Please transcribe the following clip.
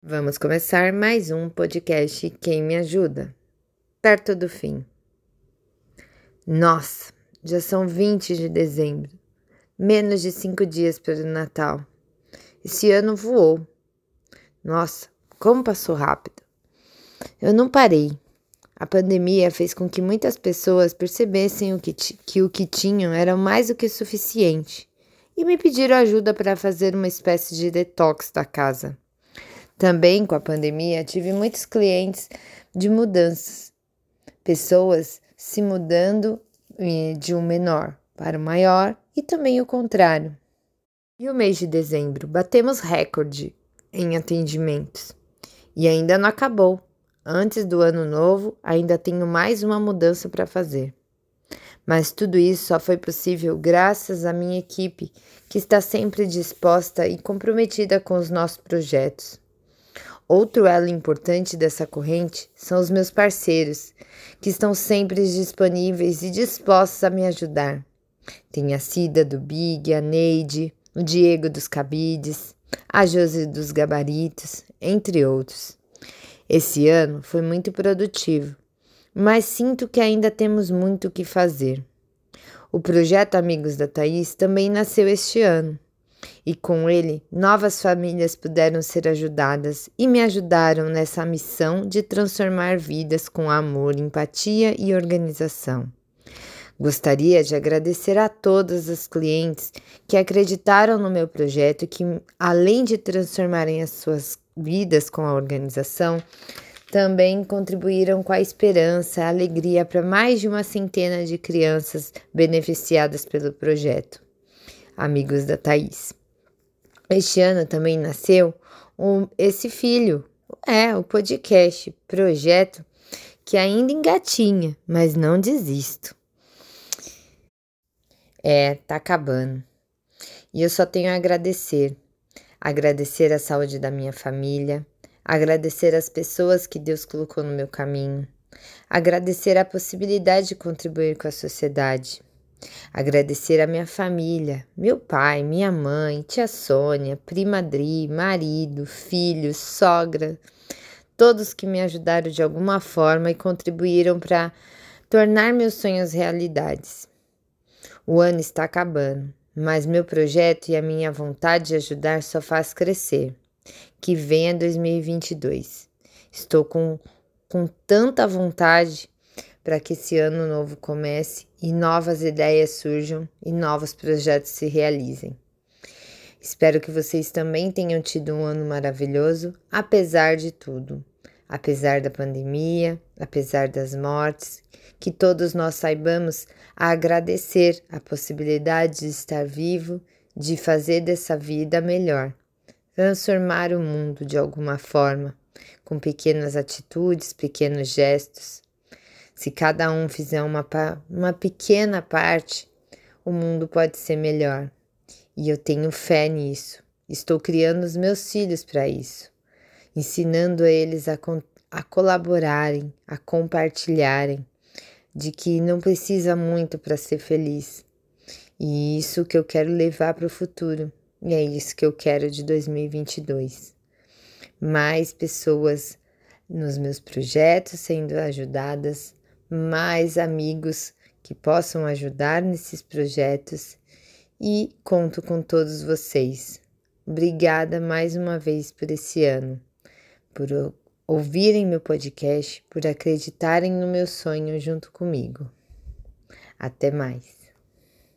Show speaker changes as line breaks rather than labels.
Vamos começar mais um podcast Quem Me Ajuda? Perto do fim. Nossa, já são 20 de dezembro, menos de cinco dias para o Natal. Esse ano voou. Nossa, como passou rápido. Eu não parei. A pandemia fez com que muitas pessoas percebessem o que, que o que tinham era mais do que suficiente e me pediram ajuda para fazer uma espécie de detox da casa. Também com a pandemia, tive muitos clientes de mudanças, pessoas se mudando eh, de um menor para o maior e também o contrário. E o mês de dezembro, batemos recorde em atendimentos. E ainda não acabou. Antes do ano novo, ainda tenho mais uma mudança para fazer. Mas tudo isso só foi possível graças à minha equipe, que está sempre disposta e comprometida com os nossos projetos. Outro elo importante dessa corrente são os meus parceiros, que estão sempre disponíveis e dispostos a me ajudar. Tem a Cida do Big, a Neide, o Diego dos Cabides, a Josi dos Gabaritos, entre outros. Esse ano foi muito produtivo, mas sinto que ainda temos muito o que fazer. O projeto Amigos da Thaís também nasceu este ano e com ele novas famílias puderam ser ajudadas e me ajudaram nessa missão de transformar vidas com amor, empatia e organização. Gostaria de agradecer a todas as clientes que acreditaram no meu projeto e que, além de transformarem as suas vidas com a organização, também contribuíram com a esperança, a alegria para mais de uma centena de crianças beneficiadas pelo projeto. Amigos da Thaís. Este ano também nasceu um, esse filho, é, o podcast, projeto que ainda engatinha, mas não desisto. É, tá acabando. E eu só tenho a agradecer. Agradecer a saúde da minha família, agradecer as pessoas que Deus colocou no meu caminho, agradecer a possibilidade de contribuir com a sociedade. Agradecer a minha família, meu pai, minha mãe, tia Sônia, prima Dri, marido, filhos, sogra, todos que me ajudaram de alguma forma e contribuíram para tornar meus sonhos realidades. O ano está acabando, mas meu projeto e a minha vontade de ajudar só faz crescer. Que venha 2022. Estou com, com tanta vontade para que esse ano novo comece e novas ideias surjam e novos projetos se realizem. Espero que vocês também tenham tido um ano maravilhoso, apesar de tudo, apesar da pandemia, apesar das mortes, que todos nós saibamos agradecer a possibilidade de estar vivo, de fazer dessa vida melhor, transformar o mundo de alguma forma, com pequenas atitudes, pequenos gestos se cada um fizer uma, uma pequena parte, o mundo pode ser melhor. E eu tenho fé nisso. Estou criando os meus filhos para isso, ensinando eles a, a colaborarem, a compartilharem, de que não precisa muito para ser feliz. E isso que eu quero levar para o futuro. E é isso que eu quero de 2022. Mais pessoas nos meus projetos sendo ajudadas, mais amigos que possam ajudar nesses projetos e conto com todos vocês. Obrigada mais uma vez por esse ano, por ouvirem meu podcast, por acreditarem no meu sonho junto comigo. Até mais.